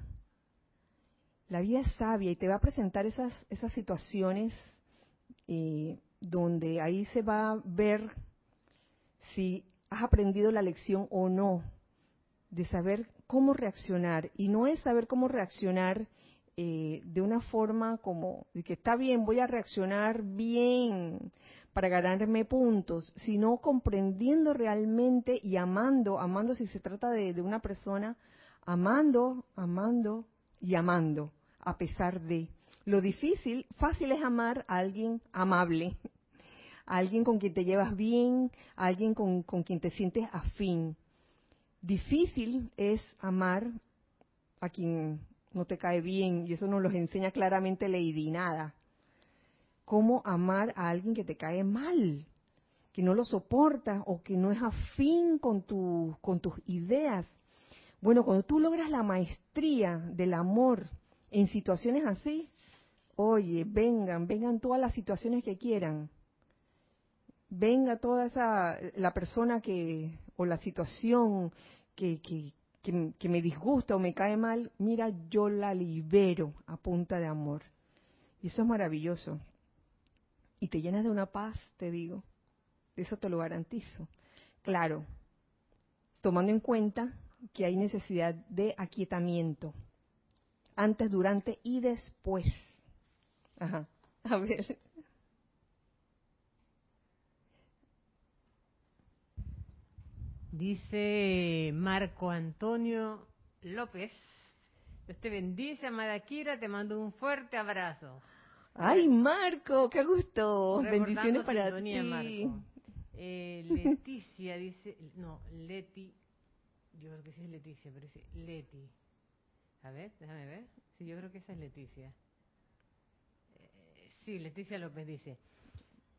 la vida es sabia y te va a presentar esas, esas situaciones eh, donde ahí se va a ver si has aprendido la lección o no, de saber cómo reaccionar. Y no es saber cómo reaccionar eh, de una forma como de que está bien, voy a reaccionar bien para ganarme puntos, sino comprendiendo realmente y amando, amando si se trata de, de una persona, amando, amando y amando, a pesar de. Lo difícil, fácil es amar a alguien amable, a alguien con quien te llevas bien, a alguien con, quien te sientes afín. Difícil es amar a quien no te cae bien, y eso nos lo enseña claramente Lady Nada. Cómo amar a alguien que te cae mal, que no lo soporta o que no es afín con, con tus ideas. Bueno, cuando tú logras la maestría del amor en situaciones así, Oye, vengan, vengan todas las situaciones que quieran. Venga toda esa, la persona que, o la situación que, que, me disgusta o me cae mal, mira, yo la libero a punta de amor. Y eso es maravilloso. Y te llenas de una paz, te digo. Eso te lo garantizo. Claro, tomando en cuenta que hay necesidad de aquietamiento, antes, durante y después Ajá. A ver. Dice Marco Antonio López, Dios te bendice, amada Kira, te mando un fuerte abrazo. Ay, Marco, qué gusto. Bendiciones para ti. Marco. Eh, Leticia dice, no, Leti, yo creo que sí es Leticia, pero dice Leti. A ver, déjame ver. Sí, yo creo que esa es Leticia. Eh, sí, Leticia López dice.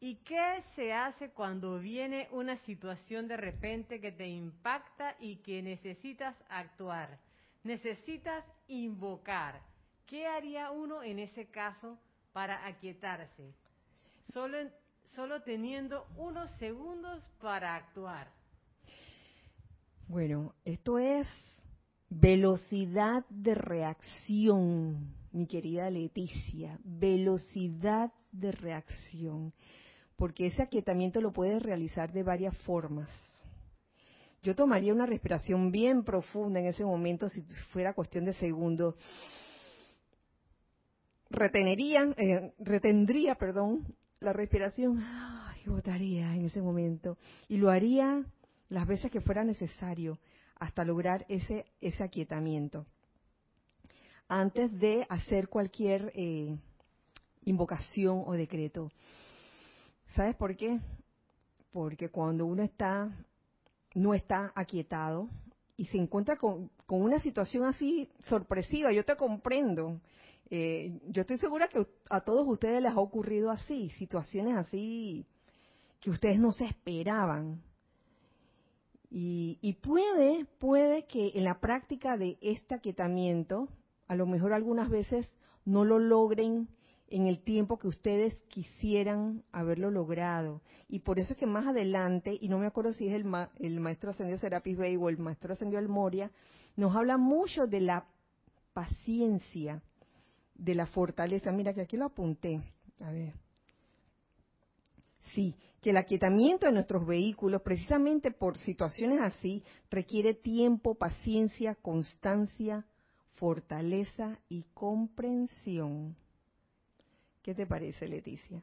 ¿Y qué se hace cuando viene una situación de repente que te impacta y que necesitas actuar? Necesitas invocar. ¿Qué haría uno en ese caso para aquietarse? Solo, solo teniendo unos segundos para actuar. Bueno, esto es velocidad de reacción, mi querida Leticia, velocidad de reacción, porque ese aquietamiento lo puedes realizar de varias formas. Yo tomaría una respiración bien profunda en ese momento si fuera cuestión de segundos. Retenería, eh, retendría, perdón, la respiración y votaría en ese momento. Y lo haría las veces que fuera necesario hasta lograr ese, ese aquietamiento. Antes de hacer cualquier eh, invocación o decreto. ¿Sabes por qué? Porque cuando uno está, no está aquietado y se encuentra con, con una situación así sorpresiva, yo te comprendo, eh, yo estoy segura que a todos ustedes les ha ocurrido así, situaciones así que ustedes no se esperaban. Y, y, puede, puede que en la práctica de este aquietamiento, a lo mejor algunas veces no lo logren en el tiempo que ustedes quisieran haberlo logrado. Y por eso es que más adelante, y no me acuerdo si es el, el maestro ascendido Serapis Bey o el maestro ascendido El Moria, nos habla mucho de la paciencia, de la fortaleza. Mira que aquí lo apunté. A ver. Sí, que el aquietamiento de nuestros vehículos, precisamente por situaciones así, requiere tiempo, paciencia, constancia, fortaleza y comprensión. ¿Qué te parece, Leticia?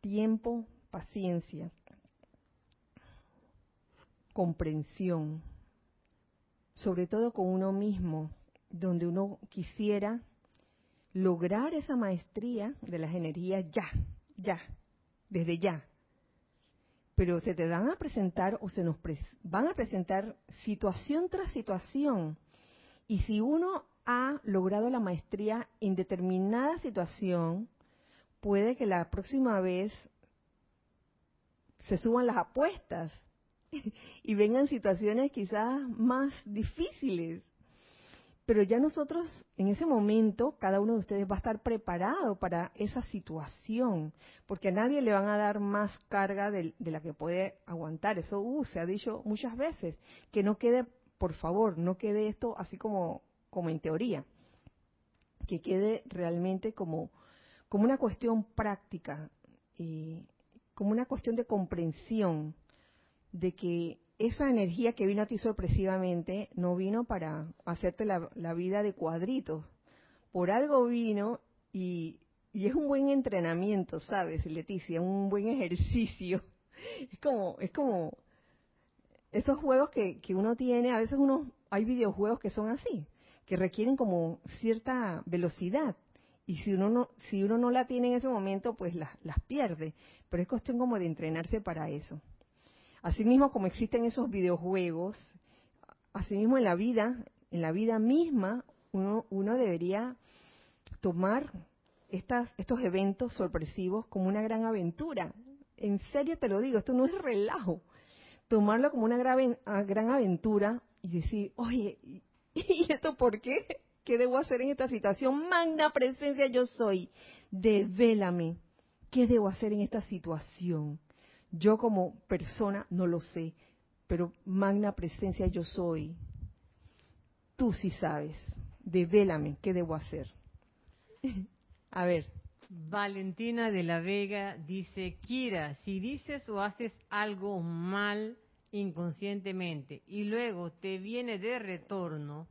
Tiempo, paciencia, comprensión, sobre todo con uno mismo, donde uno quisiera lograr esa maestría de las energías ya, ya, desde ya. Pero se te van a presentar o se nos van a presentar situación tras situación. Y si uno ha logrado la maestría en determinada situación, puede que la próxima vez se suban las apuestas y vengan situaciones quizás más difíciles pero ya nosotros, en ese momento, cada uno de ustedes va a estar preparado para esa situación, porque a nadie le van a dar más carga de, la que puede aguantar. Eso uh, se ha dicho muchas veces. Que no quede, por favor, no quede esto así como, como en teoría. Que quede realmente como, como una cuestión práctica, eh, como una cuestión de comprensión de que esa energía que vino a ti sorpresivamente no vino para hacerte la, vida de cuadritos. Por algo vino y, es un buen entrenamiento, ¿sabes, Leticia? Un buen ejercicio. Es como, es como esos juegos que, que uno tiene, a veces uno, hay videojuegos que son así, que requieren como cierta velocidad. Y si uno no, si uno no la tiene en ese momento, pues las, las pierde. Pero es cuestión como de entrenarse para eso. Asimismo, como existen esos videojuegos, asimismo en la vida, en la vida misma, uno, uno debería tomar estas, estos eventos sorpresivos como una gran aventura. En serio te lo digo, esto no es relajo. Tomarlo como una gran, aventura y decir, oye, ¿y esto por qué? ¿Qué debo hacer en esta situación? Magna presencia yo soy. Devélame. ¿Qué debo hacer en esta situación? Yo como persona no lo sé, pero magna presencia yo soy. Tú sí sabes. Devélame, ¿qué debo hacer? A ver. Valentina de la Vega dice, Kira, si dices o haces algo mal inconscientemente y luego te viene de retorno,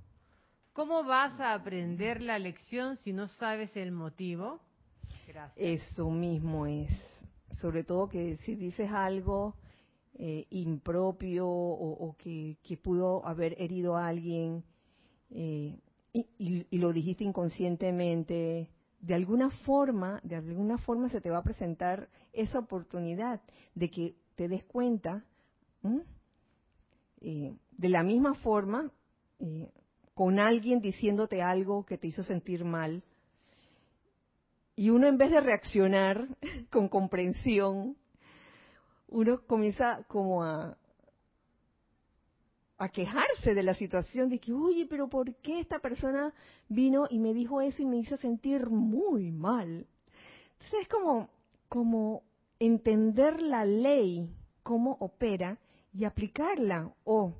¿cómo vas a aprender la lección si no sabes el motivo? Gracias. Eso mismo es sobre todo que si dices algo eh, impropio o, que, pudo haber herido a alguien, eh, y, y, lo dijiste inconscientemente, de alguna forma, de alguna forma se te va a presentar esa oportunidad de que te des cuenta, eh, de la misma forma, con alguien diciéndote algo que te hizo sentir mal, y uno en vez de reaccionar con comprensión, uno comienza como a, quejarse de la situación, de que, oye, pero ¿por qué esta persona vino y me dijo eso y me hizo sentir muy mal? Entonces es como, como entender la ley, cómo opera y aplicarla. O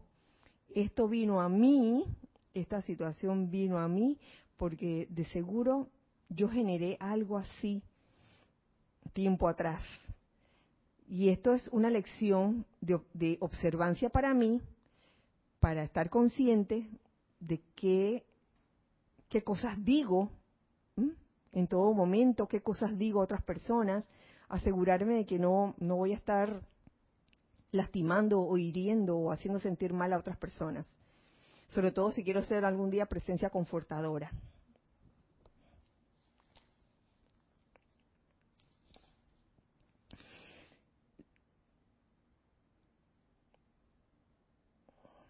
esto vino a mí, esta situación vino a mí, porque de seguro yo generé algo así tiempo atrás. Y esto es una lección de, de observancia para mí, para estar consciente de qué, qué cosas digo en todo momento, qué cosas digo a otras personas, asegurarme de que no, no voy a estar lastimando o hiriendo o haciendo sentir mal a otras personas. Sobre todo si quiero ser algún día presencia confortadora.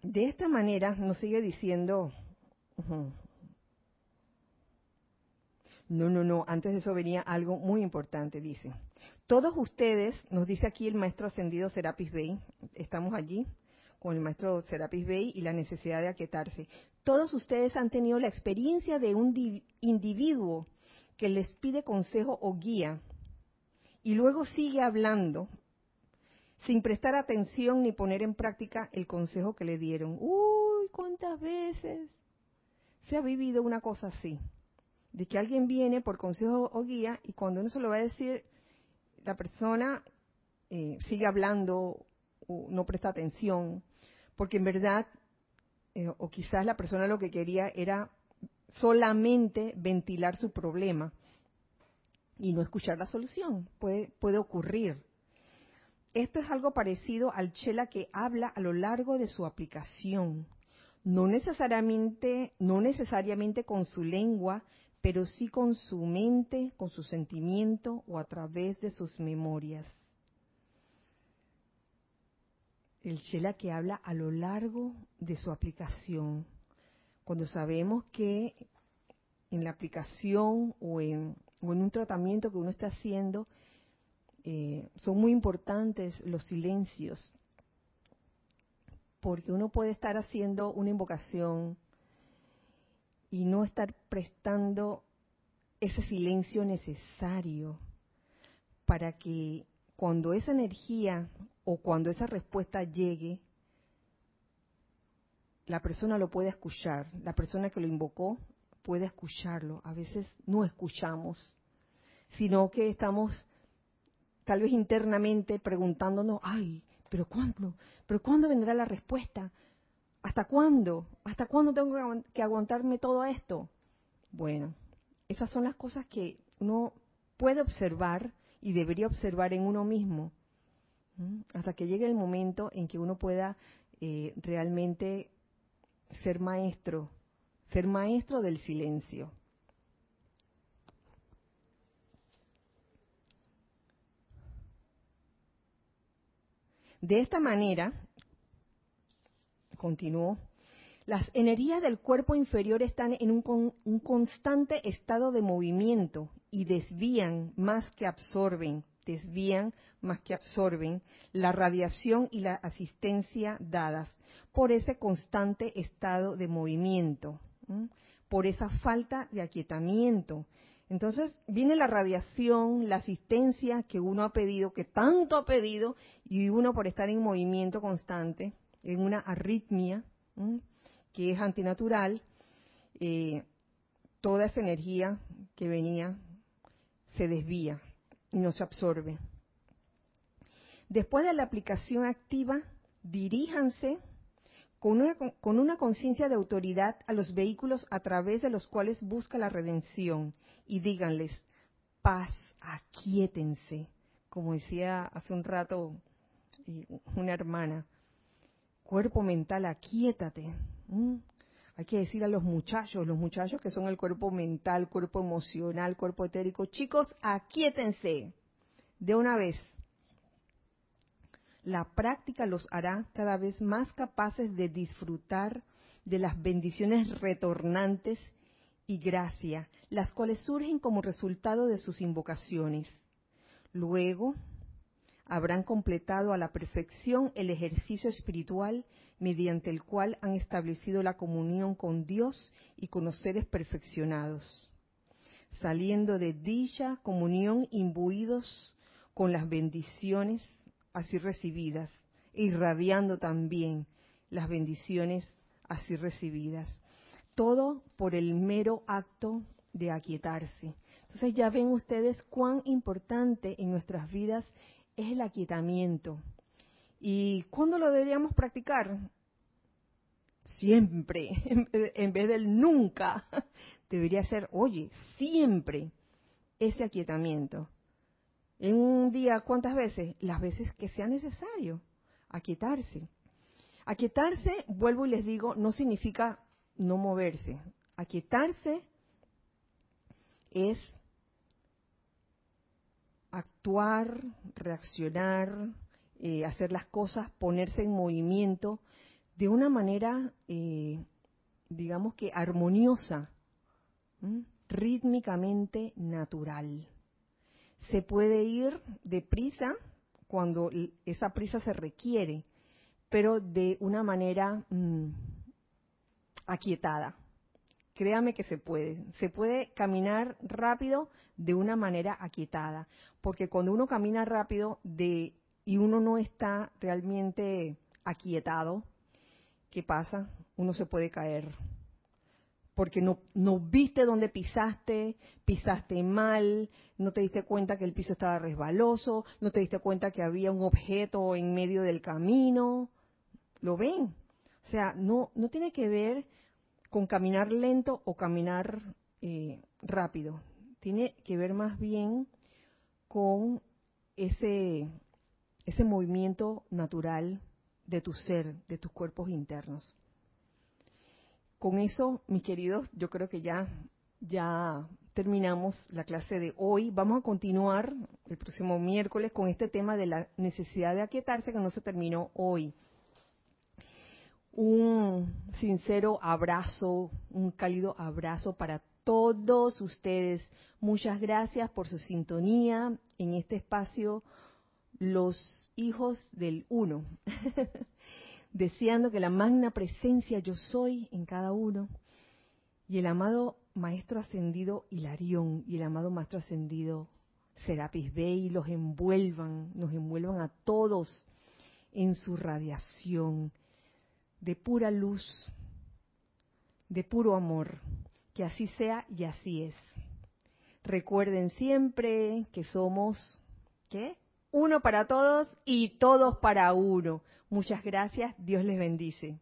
De esta manera nos sigue diciendo, no, no, no, antes de eso venía algo muy importante, dice. Todos ustedes, nos dice aquí el maestro ascendido Serapis Bey, estamos allí con el maestro Serapis Bey y la necesidad de aquietarse. Todos ustedes han tenido la experiencia de un individuo que les pide consejo o guía y luego sigue hablando sin prestar atención ni poner en práctica el consejo que le dieron. Uy, cuántas veces se ha vivido una cosa así, de que alguien viene por consejo o guía y cuando uno se lo va a decir, la persona eh, sigue hablando o no presta atención, porque en verdad, eh, o quizás la persona lo que quería era solamente ventilar su problema y no escuchar la solución. Puede, puede ocurrir. Esto es algo parecido al chela que habla a lo largo de su aplicación, no necesariamente, no necesariamente con su lengua, pero sí con su mente, con su sentimiento o a través de sus memorias. El chela que habla a lo largo de su aplicación. Cuando sabemos que en la aplicación o en, o en un tratamiento que uno está haciendo, eh, son muy importantes los silencios, porque uno puede estar haciendo una invocación y no estar prestando ese silencio necesario para que cuando esa energía o cuando esa respuesta llegue, la persona lo pueda escuchar, la persona que lo invocó puede escucharlo. A veces no escuchamos, sino que estamos tal vez internamente preguntándonos, ay, pero ¿cuándo? ¿Pero cuándo vendrá la respuesta? ¿Hasta cuándo? ¿Hasta cuándo tengo que aguantarme todo esto? Bueno, esas son las cosas que uno puede observar y debería observar en uno mismo, hasta que llegue el momento en que uno pueda eh, realmente ser maestro, ser maestro del silencio. De esta manera, continuó, las energías del cuerpo inferior están en un, constante estado de movimiento y desvían más que absorben, desvían más que absorben la radiación y la asistencia dadas por ese constante estado de movimiento, por esa falta de aquietamiento. Entonces viene la radiación, la asistencia que uno ha pedido, que tanto ha pedido, y uno por estar en movimiento constante, en una arritmia, que es antinatural, eh, toda esa energía que venía se desvía y no se absorbe. Después de la aplicación activa, diríjanse con una, con una conciencia de autoridad a los vehículos a través de los cuales busca la redención y díganles, paz, aquíétense, como decía hace un rato una hermana, cuerpo mental, aquíétate. hay que decir a los muchachos, los muchachos que son el cuerpo mental, cuerpo emocional, cuerpo etérico, chicos, aquíétense de una vez. La práctica los hará cada vez más capaces de disfrutar de las bendiciones retornantes y gracia, las cuales surgen como resultado de sus invocaciones. Luego, habrán completado a la perfección el ejercicio espiritual mediante el cual han establecido la comunión con Dios y con los seres perfeccionados, saliendo de dicha comunión imbuidos con las bendiciones así recibidas, irradiando también las bendiciones así recibidas. Todo por el mero acto de aquietarse. Entonces ya ven ustedes cuán importante en nuestras vidas es el aquietamiento. ¿Y cuándo lo deberíamos practicar? Siempre, en vez del nunca. Debería ser, oye, siempre ese aquietamiento. En un día, ¿cuántas veces? Las veces que sea necesario. Aquietarse. Aquietarse, vuelvo y les digo, no significa no moverse. Aquietarse es actuar, reaccionar, eh, hacer las cosas, ponerse en movimiento de una manera, eh, digamos que armoniosa, rítmicamente natural. Se puede ir deprisa cuando esa prisa se requiere, pero de una manera mm, aquietada. Créame que se puede. Se puede caminar rápido de una manera aquietada. Porque cuando uno camina rápido de, y uno no está realmente aquietado, ¿qué pasa? Uno se puede caer. Porque no, no viste dónde pisaste, pisaste mal, no te diste cuenta que el piso estaba resbaloso, no te diste cuenta que había un objeto en medio del camino. ¿Lo ven? O sea, no, no tiene que ver con caminar lento o caminar eh, rápido. Tiene que ver más bien con ese, ese movimiento natural de tu ser, de tus cuerpos internos. Con eso, mis queridos, yo creo que ya, ya terminamos la clase de hoy. Vamos a continuar el próximo miércoles con este tema de la necesidad de aquietarse que no se terminó hoy un sincero abrazo, un cálido abrazo para todos ustedes. Muchas gracias por su sintonía en este espacio, los hijos del uno. Deseando que la magna presencia yo soy en cada uno y el amado Maestro Ascendido Hilarión y el amado Maestro Ascendido Serapis Bey los envuelvan, nos envuelvan a todos en su radiación de pura luz, de puro amor. Que así sea y así es. Recuerden siempre que somos, ¿qué? Uno para todos y todos para uno. Muchas gracias. Dios les bendice.